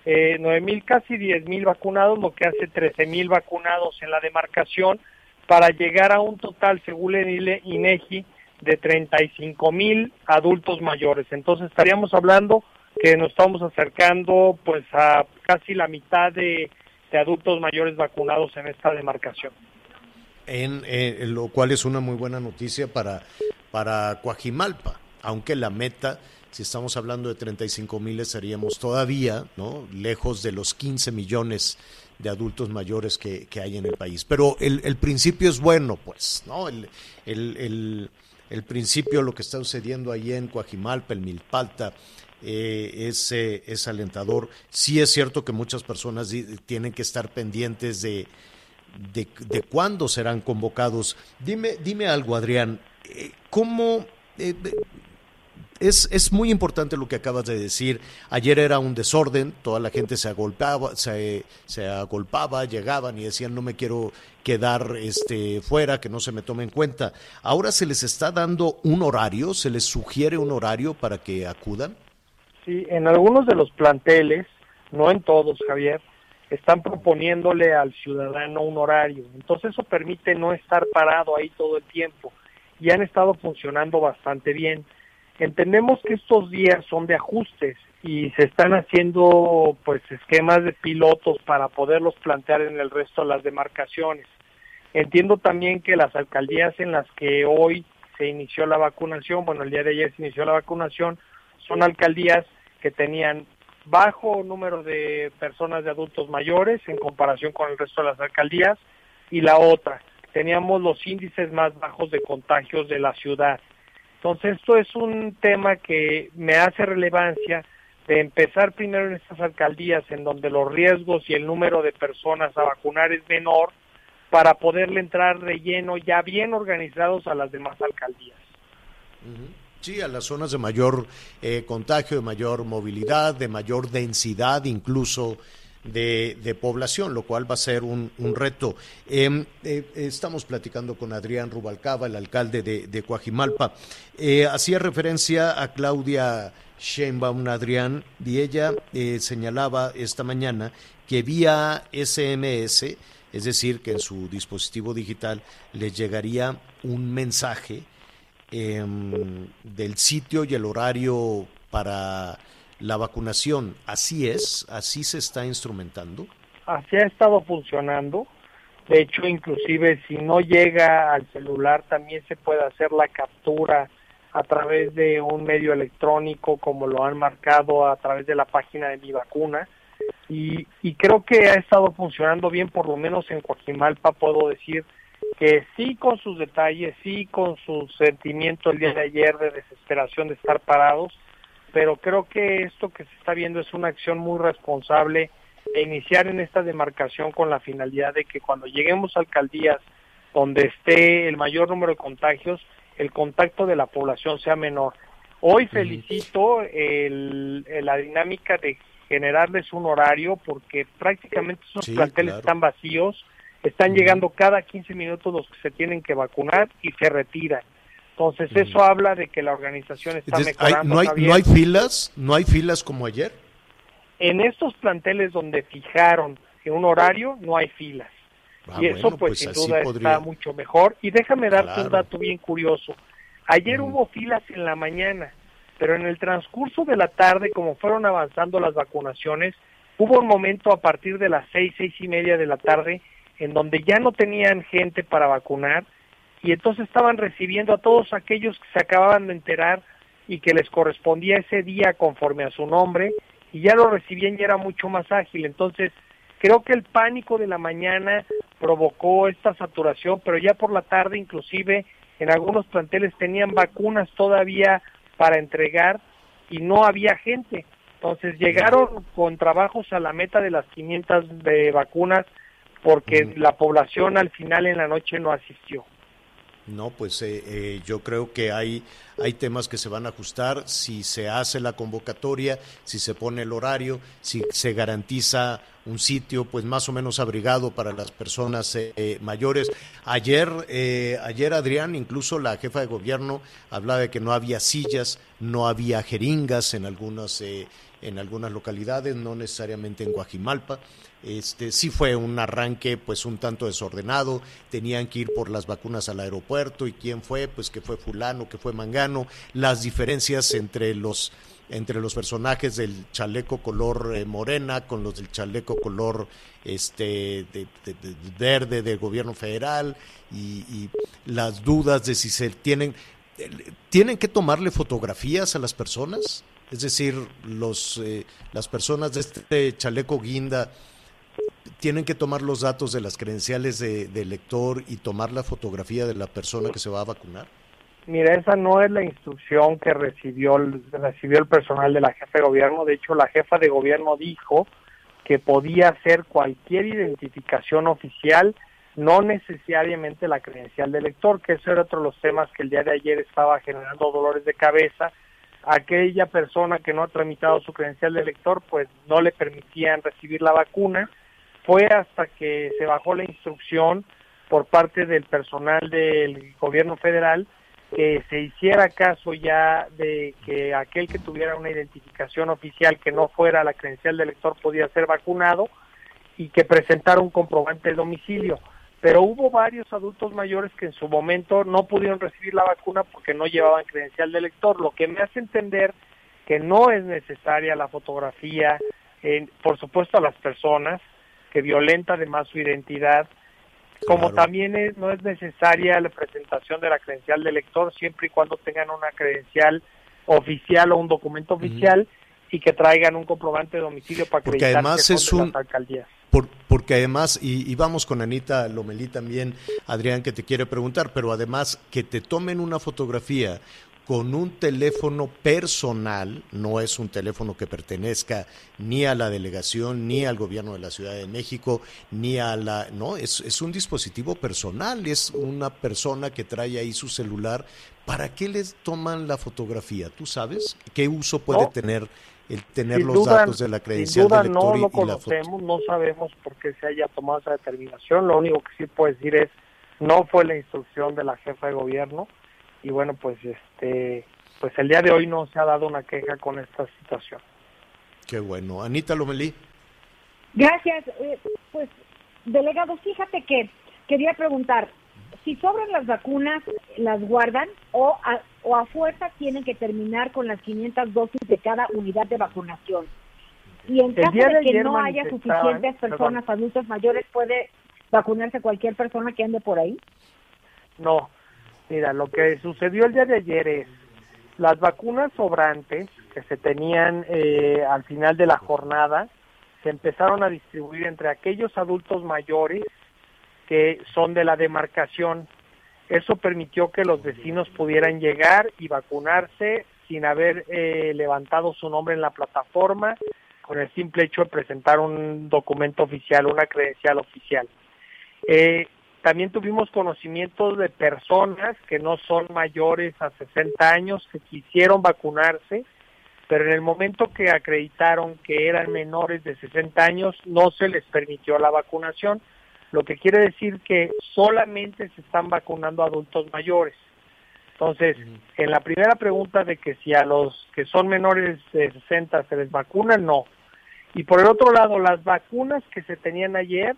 I: eh, 9.000, casi 10.000 vacunados, lo que hace 13.000 vacunados en la demarcación, para llegar a un total, según el INEGI, de 35 mil adultos mayores. Entonces estaríamos hablando que nos estamos acercando pues a casi la mitad de, adultos mayores vacunados en esta demarcación.
B: En, eh, lo cual es una muy buena noticia para, para Coajimalpa, aunque la meta, si estamos hablando de 35 mil, estaríamos todavía ¿no? lejos de los 15 millones de adultos mayores que, que hay en el país. Pero el, el principio es bueno, pues, ¿no? el, el el principio, lo que está sucediendo ahí en Coajimalpa, el Milpalta, eh, es, eh, es, alentador. Sí es cierto que muchas personas tienen que estar pendientes de, de, cuándo serán convocados. Dime, dime algo, Adrián, eh, ¿cómo es, es, muy importante lo que acabas de decir. Ayer era un desorden, toda la gente se agolpaba, se, se agolpaba, llegaban y decían no me quiero quedar este, fuera, que no se me tome en cuenta. Ahora se les está dando un horario, se les sugiere un horario para que acudan.
I: Sí, en algunos de los planteles, no en todos, Javier, están proponiéndole al ciudadano un horario. Entonces eso permite no estar parado ahí todo el tiempo y han estado funcionando bastante bien Entendemos que estos días son de ajustes y se están haciendo pues esquemas de pilotos para poderlos plantear en el resto de las demarcaciones. Entiendo también que las alcaldías en las que hoy se inició la vacunación, bueno, el día de ayer se inició la vacunación, son alcaldías que tenían bajo número de personas de adultos mayores en comparación con el resto de las alcaldías y la otra, teníamos los índices más bajos de contagios de la ciudad. Entonces, esto es un tema que me hace relevancia de empezar primero en estas alcaldías en donde los riesgos y el número de personas a vacunar es menor para poderle entrar de lleno ya bien organizados a las demás alcaldías.
B: Sí, a las zonas de mayor eh, contagio, de mayor movilidad, de mayor densidad incluso de, población, lo cual va a ser un, reto. Em, eh, estamos platicando con Adrián Rubalcaba, el alcalde de, de Coajimalpa. Eh, hacía referencia a Claudia Sheinbaum Adrián y ella eh, señalaba esta mañana que vía SMS, es decir, que en su dispositivo digital le llegaría un mensaje em, del sitio y el horario para la vacunación. ¿Así es? ¿Así se está instrumentando?
I: Así ha estado funcionando. De hecho, inclusive si no llega al celular, también se puede hacer la captura a través de un medio electrónico, como lo han marcado a través de la página de mi vacuna. Y, y creo que ha estado funcionando bien, por lo menos en Coajimalpa puedo decir que sí con sus detalles, sí con su sentimiento el día de ayer de desesperación de estar parados, pero creo que esto que se está viendo es una acción muy responsable e iniciar en esta demarcación con la finalidad de que cuando lleguemos a alcaldías donde esté el mayor número de contagios, el contacto de la población sea menor. Hoy felicito el, la dinámica de generarles un horario porque prácticamente esos
B: Sí,
I: planteles
B: claro.
I: están vacíos, están llegando cada 15 minutos los que se tienen que vacunar y se retiran. Entonces eso habla de que la organización está
B: Entonces, hay-
I: mejorando.
B: no, hay,
I: Javier.
B: no hay filas, no hay filas como ayer.
I: En estos planteles donde fijaron en un horario no hay filas.
B: Ah,
I: y eso
B: bueno,
I: pues,
B: pues
I: sin duda
B: podría-
I: está mucho mejor. Y déjame darte
B: Claro.
I: un dato bien curioso. Ayer hubo filas en la mañana, pero en el transcurso de la tarde, como fueron avanzando las vacunaciones, hubo un momento a partir de las seis, seis y media de la tarde, en donde ya no tenían gente para vacunar y entonces estaban recibiendo a todos aquellos que se acababan de enterar y que les correspondía ese día conforme a su nombre y ya lo recibían y era mucho más ágil. Entonces, creo que el pánico de la mañana provocó esta saturación, pero ya por la tarde inclusive en algunos planteles tenían vacunas todavía para entregar y no había gente. Entonces llegaron con trabajos a la meta de las 500 de vacunas porque la población al final en la noche no asistió.
B: No, pues eh, eh, yo creo que hay, hay temas que se van a ajustar si se hace la convocatoria, si se pone el horario, si se garantiza un sitio pues más o menos abrigado para las personas eh, eh, mayores. Ayer, eh, ayer Adrián, incluso la jefa de gobierno hablaba de que no había sillas, no había jeringas en algunas en algunas localidades, no necesariamente en Guajimalpa. Este sí fue un arranque pues un tanto desordenado, tenían que ir por las vacunas al aeropuerto. Y quién fue, pues que fue fulano, que fue mangano, las diferencias entre los entre los personajes del chaleco color eh, morena con los del chaleco color este de, de- de- de verde del gobierno federal. Y, las dudas de si se tienen tienen que tomarle fotografías a las personas es decir los eh, las personas de este chaleco guinda tienen que tomar los datos de las credenciales de, de elector y tomar la fotografía de la persona que se va a vacunar
I: Mira, esa no es la instrucción que recibió recibió el personal de la jefa de gobierno. De hecho, la jefa de gobierno dijo que podía hacer cualquier identificación oficial, no necesariamente la credencial de elector, que ese era otro de los temas que el día de ayer estaba generando dolores de cabeza. Aquella persona que no ha tramitado su credencial de elector, pues no le permitían recibir la vacuna. Fue hasta que se bajó la instrucción por parte del personal del gobierno federal que se hiciera caso ya de que aquel que tuviera una identificación oficial que no fuera la credencial de elector podía ser vacunado y que presentara un comprobante de domicilio. Pero hubo varios adultos mayores que en su momento no pudieron recibir la vacuna porque no llevaban credencial de elector, lo que me hace entender que no es necesaria la fotografía, en- por supuesto a las personas, que violenta además su identidad, como
B: Claro.
I: también es- no es necesaria la presentación de la credencial de elector siempre y cuando tengan una credencial oficial o un documento oficial y que traigan un comprobante de domicilio para
B: Porque
I: acreditar
B: además
I: que
B: es un-
I: las alcaldías.
B: Por- porque además, y, y vamos con Anita Lomelí también, Adrián, que te quiere preguntar, pero además que te tomen una fotografía con un teléfono personal, no es un teléfono que pertenezca ni a la delegación, ni al gobierno de la Ciudad de México, ni a la... No, es, es un dispositivo personal, es una persona que trae ahí su celular. ¿Para qué les toman la fotografía? ¿Tú sabes qué uso puede
I: No.
B: tener el tener los
I: duda-
B: datos de la credencial
I: duda
B: del lector
I: no
B: y-
I: lo
B: y, la foto?
I: conocemos, no sabemos por qué se haya tomado esa determinación. Lo único que sí puedo decir es no fue la instrucción de la jefa de gobierno y bueno pues este pues el día de hoy no se ha dado una queja con esta situación.
B: Qué bueno. Anita Lomelí.
C: Gracias. Eh, pues, delegado, fíjate que quería preguntar, si sobran las vacunas, ¿las guardan o a, o a fuerza tienen que terminar con las 500 dosis de cada unidad de vacunación? Y en caso de,
I: de
C: que no haya suficientes personas, adultos mayores, ¿puede vacunarse cualquier persona que ande por ahí?
I: No, mira, lo que sucedió el día de ayer es las vacunas sobrantes que se tenían eh, al final de la jornada se empezaron a distribuir entre aquellos adultos mayores que son de la demarcación. Eso permitió que los vecinos pudieran llegar y vacunarse sin haber eh, levantado su nombre en la plataforma, con el simple hecho de presentar un documento oficial, una credencial oficial. Eh, también tuvimos conocimientos de personas que no son mayores a 60 años que quisieron vacunarse, pero en el momento que acreditaron que eran menores de 60 años no se les permitió la vacunación, lo que quiere decir que solamente se están vacunando adultos mayores. Entonces, en la primera pregunta de que si a los que son menores de 60 se les vacuna, no. Y por el otro lado, las vacunas que se tenían ayer,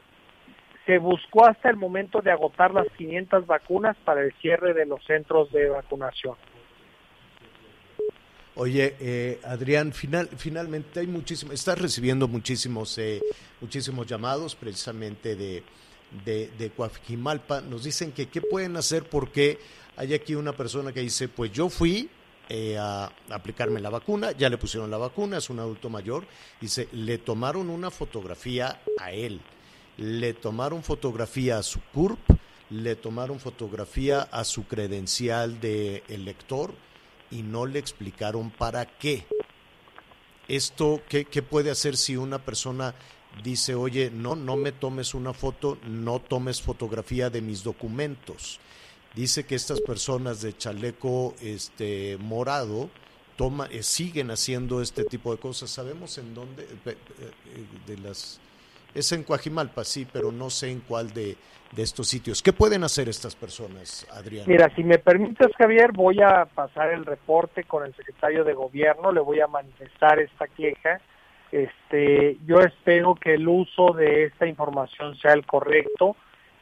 I: se buscó hasta el momento de agotar las 500 vacunas para el cierre de los centros de vacunación.
B: Oye, eh, Adrián, final, finalmente hay muchísimos, estás recibiendo muchísimos, eh, muchísimos llamados precisamente de, de. Nos dicen que qué pueden hacer porque hay aquí una persona que dice, pues yo fui eh, a aplicarme la vacuna, ya le pusieron la vacuna, es un adulto mayor, dice, le tomaron una fotografía a él, le tomaron fotografía a su CURP, le tomaron fotografía a su credencial de elector y no le explicaron para qué. Esto, ¿qué, ¿qué, puede hacer si una persona dice, oye, no, no me tomes una foto, no tomes fotografía de mis documentos? Dice que estas personas de chaleco este, morado toma, eh, siguen haciendo este tipo de cosas. ¿Sabemos en dónde? Eh, de las es en Coajimalpa, sí, pero no sé en cuál de, de, estos sitios. ¿Qué pueden hacer estas personas, Adrián?
I: Mira, si me permites, Javier, voy a pasar el reporte con el secretario de Gobierno, le voy a manifestar esta queja. Este, yo espero que el uso de esta información sea el correcto.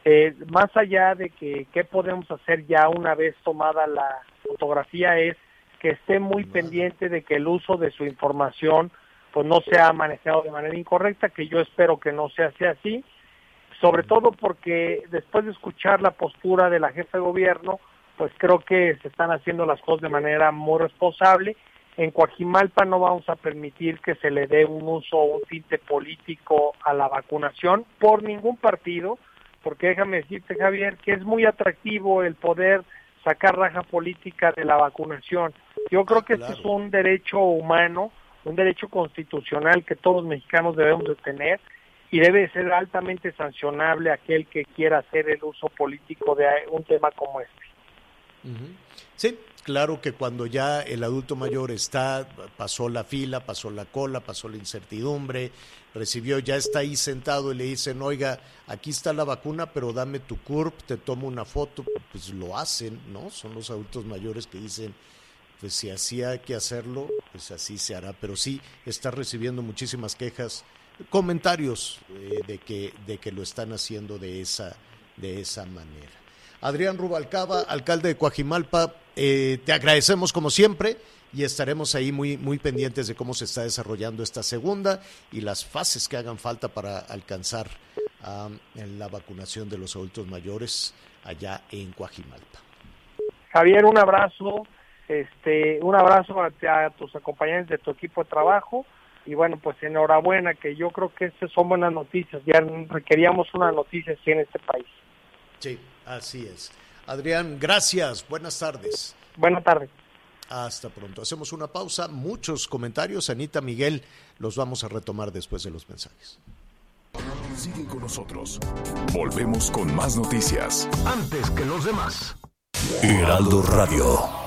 I: Eh, más allá de que qué podemos hacer ya una vez tomada la fotografía es que esté muy pendiente de que el uso de su información pues no se ha manejado de manera incorrecta, que yo espero que no sea así, sobre todo porque después de escuchar la postura de la jefa de gobierno, pues creo que se están haciendo las cosas de manera muy responsable. En Coajimalpa no vamos a permitir que se le dé un uso o un tinte político a la vacunación por ningún partido, porque déjame decirte, Javier, que es muy atractivo el poder sacar raja política de la vacunación. Yo creo que este es un derecho humano un derecho constitucional que todos los mexicanos debemos de tener y debe ser altamente sancionable aquel que quiera hacer el uso político de un tema como este.
B: Sí, claro que cuando ya el adulto mayor está, pasó la fila, pasó la cola, pasó la incertidumbre, recibió, ya está ahí sentado y le dicen, oiga, aquí está la vacuna, pero dame tu CURP, te tomo una foto, pues lo hacen, ¿no? Son los adultos mayores que dicen, pues si así hay que hacerlo, pues así se hará. Pero sí está recibiendo muchísimas quejas, comentarios eh, de que de que lo están haciendo de esa de esa manera. Adrián Rubalcaba, alcalde de Coajimalpa, eh, te agradecemos como siempre y estaremos ahí muy muy pendientes de cómo se está desarrollando esta segunda y las fases que hagan falta para alcanzar la vacunación de los adultos mayores allá en Coajimalpa.
I: Javier, un abrazo este, un abrazo a, tus acompañantes de tu equipo de trabajo y bueno, pues enhorabuena, que yo creo que estas son buenas noticias, ya requeríamos una noticia así en este país.
B: Sí, así es. Adrián, gracias, buenas tardes.
I: Buenas tardes.
B: Hasta pronto. Hacemos una pausa, muchos comentarios, Anita Miguel, los vamos a retomar después de los mensajes.
G: Sigue con nosotros. Volvemos con más noticias.
H: Antes que los demás.
G: Heraldo Radio.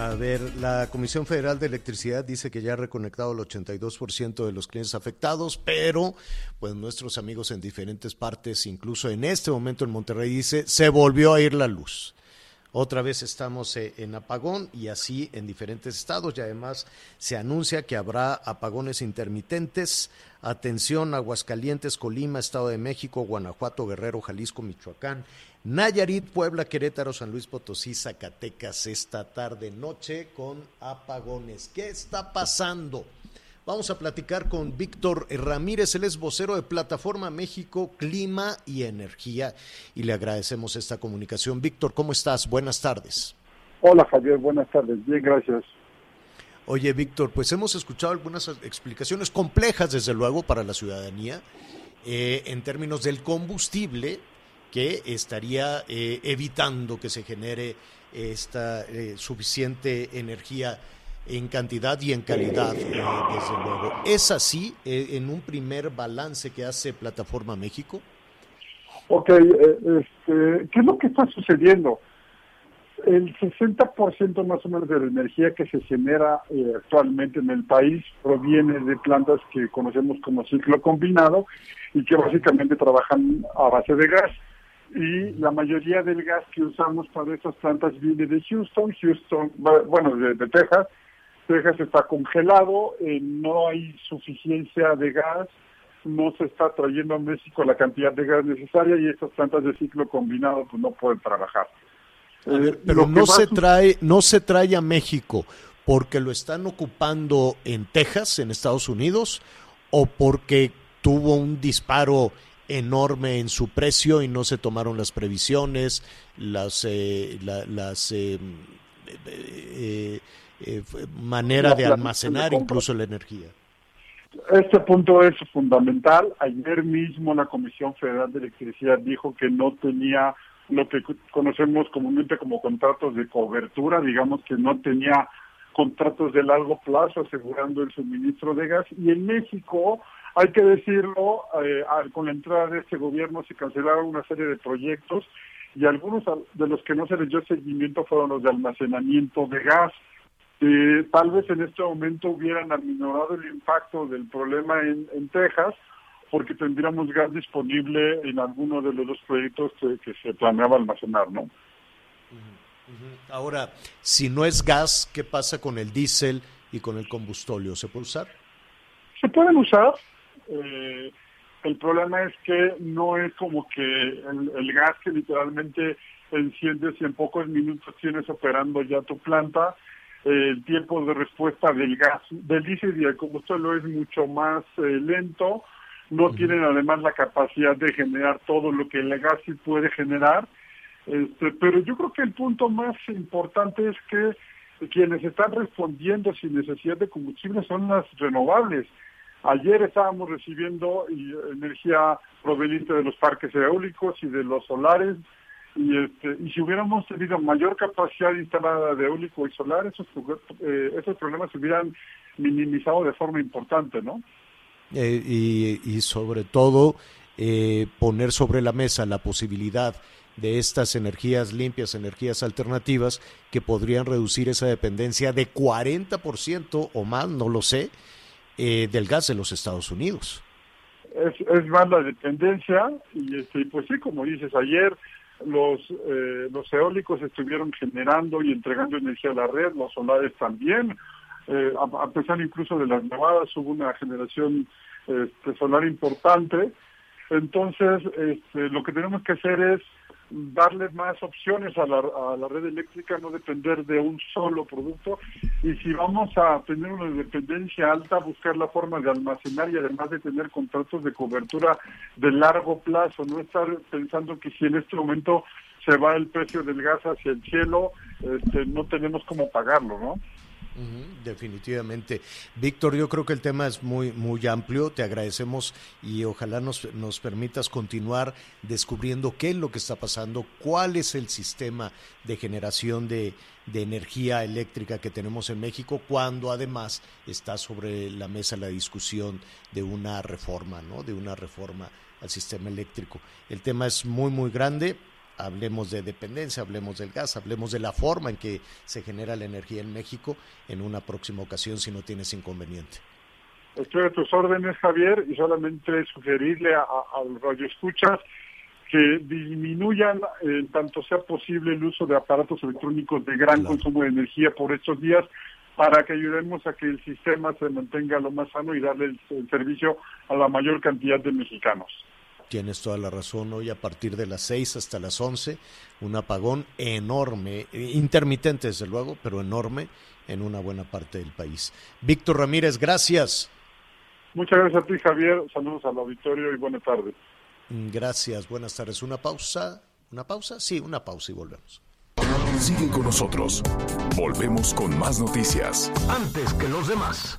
B: A ver, la Comisión Federal de Electricidad dice que ya ha reconectado el 82% de los clientes afectados, pero pues nuestros amigos en diferentes partes, incluso en este momento en Monterrey, dice, se volvió a ir la luz. Otra vez estamos eh, en apagón y así en diferentes estados y además se anuncia que habrá apagones intermitentes. Atención, Aguascalientes, Colima, Estado de México, Guanajuato, Guerrero, Jalisco, Michoacán, Nayarit, Puebla, Querétaro, San Luis Potosí, Zacatecas esta tarde noche con apagones. ¿Qué está pasando? Vamos a platicar con Víctor Ramírez, él es vocero de Plataforma México Clima y Energía y le agradecemos esta comunicación. Víctor, ¿cómo estás? Buenas tardes.
J: Hola Javier, buenas tardes. Bien, gracias.
B: Oye, Víctor, pues hemos escuchado algunas explicaciones complejas, desde luego, para la ciudadanía eh, en términos del combustible que estaría eh, evitando que se genere esta eh, suficiente energía en cantidad y en calidad, eh, desde luego. ¿Es así en un primer balance que hace Plataforma México?
J: Ok, este, ¿qué es lo que está sucediendo? El 60% más o menos de la energía que se genera actualmente en el país proviene de plantas que conocemos como ciclo combinado y que básicamente trabajan a base de gas y la mayoría del gas que usamos para estas plantas viene de Houston, Houston, bueno, de, Texas. Texas está congelado, eh, no hay suficiencia de gas, no se está trayendo a México la cantidad de gas necesaria y estas plantas de ciclo combinado pues no pueden trabajar.
B: Eh, pero no se trae, no se trae a México porque lo están ocupando en Texas, en Estados Unidos, o porque tuvo un disparo enorme en su precio y no se tomaron las previsiones, las, eh, las eh, eh, manera de almacenar incluso la energía.
J: Este punto es fundamental. Ayer mismo la Comisión Federal de Electricidad dijo que no tenía lo que conocemos comúnmente como contratos de cobertura, digamos que no tenía contratos de largo plazo asegurando el suministro de gas. Y en México hay que decirlo, eh, con la entrada de este gobierno se cancelaron una serie de proyectos y algunos de los que no se les dio seguimiento fueron los de almacenamiento de gas. Eh, tal vez en este momento hubieran aminorado el impacto del problema en, Texas porque tendríamos gas disponible en alguno de los dos proyectos que, que se planeaba almacenar, ¿no?
B: Ahora, si no es gas, ¿qué pasa con el diésel y con el combustóleo? ¿Se puede usar?
J: Se pueden usar, eh, el problema es que no es como que el, gas que literalmente enciendes y en pocos minutos tienes operando ya tu planta, el tiempo de respuesta del gas, del diésel y del combustible es mucho más eh, lento, no tienen además la capacidad de generar todo lo que el gas sí puede generar, este, pero yo creo que el punto más importante es que quienes están respondiendo sin necesidad de combustible son las renovables. Ayer estábamos recibiendo energía proveniente de los parques eólicos y de los solares y, este, y si hubiéramos tenido mayor capacidad instalada de eólico y solar, esos, eh, esos problemas se hubieran minimizado de forma importante, ¿no?
B: Eh, y, y, sobre todo eh, poner sobre la mesa la posibilidad de estas energías limpias, energías alternativas, que podrían reducir esa dependencia de 40% o más, no lo sé, eh, del gas de los Estados Unidos.
J: Es, es más la dependencia y este, pues sí, como dices, ayer los, eh, los eólicos estuvieron generando y entregando energía a la red, los solares también, eh, a, pesar incluso de las nevadas hubo una generación este, solar importante, entonces este, lo que tenemos que hacer es darle más opciones a la, red eléctrica, no depender de un solo producto. Y si vamos a tener una dependencia alta, buscar la forma de almacenar y además de tener contratos de cobertura de largo plazo, no estar pensando que si en este momento se va el precio del gas hacia el cielo, este, no tenemos cómo pagarlo, ¿no?
B: Definitivamente. Víctor, yo creo que el tema es muy, muy amplio. Te agradecemos y ojalá nos, nos permitas continuar descubriendo qué es lo que está pasando, cuál es el sistema de generación de, de energía eléctrica que tenemos en México, cuando además está sobre la mesa la discusión de una reforma, ¿no? De una reforma al sistema eléctrico. El tema es muy, muy grande hablemos de dependencia, hablemos del gas, hablemos de la forma en que se genera la energía en México en una próxima ocasión si no tienes inconveniente.
J: Estoy a tus órdenes, Javier, y solamente sugerirle a, a los radioescuchas que disminuyan en tanto sea posible el uso de aparatos electrónicos de gran consumo de energía por estos días para que ayudemos a que el sistema se mantenga lo más sano y darle el, el servicio a la mayor cantidad de mexicanos.
B: Tienes toda la razón. Hoy a partir de las 6 hasta las 11, un apagón enorme, intermitente desde luego, pero enorme en una buena parte del país. Víctor Ramírez, gracias.
J: Muchas gracias a ti, Javier. Saludos al auditorio y buenas tardes.
B: Gracias, buenas tardes. ¿Una pausa? ¿Una pausa? Sí, una pausa y volvemos.
G: Sigue con nosotros. Volvemos con más noticias.
H: Antes que los demás.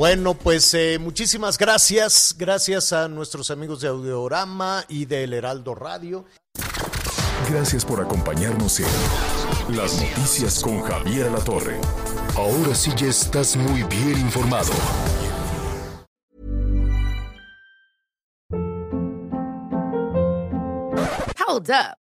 B: Bueno, pues eh, muchísimas gracias. Gracias a nuestros amigos de Audiorama y del Heraldo Radio.
G: Gracias por acompañarnos en Las Noticias con Javier La Torre. Ahora sí ya estás muy bien informado.
K: Hold up.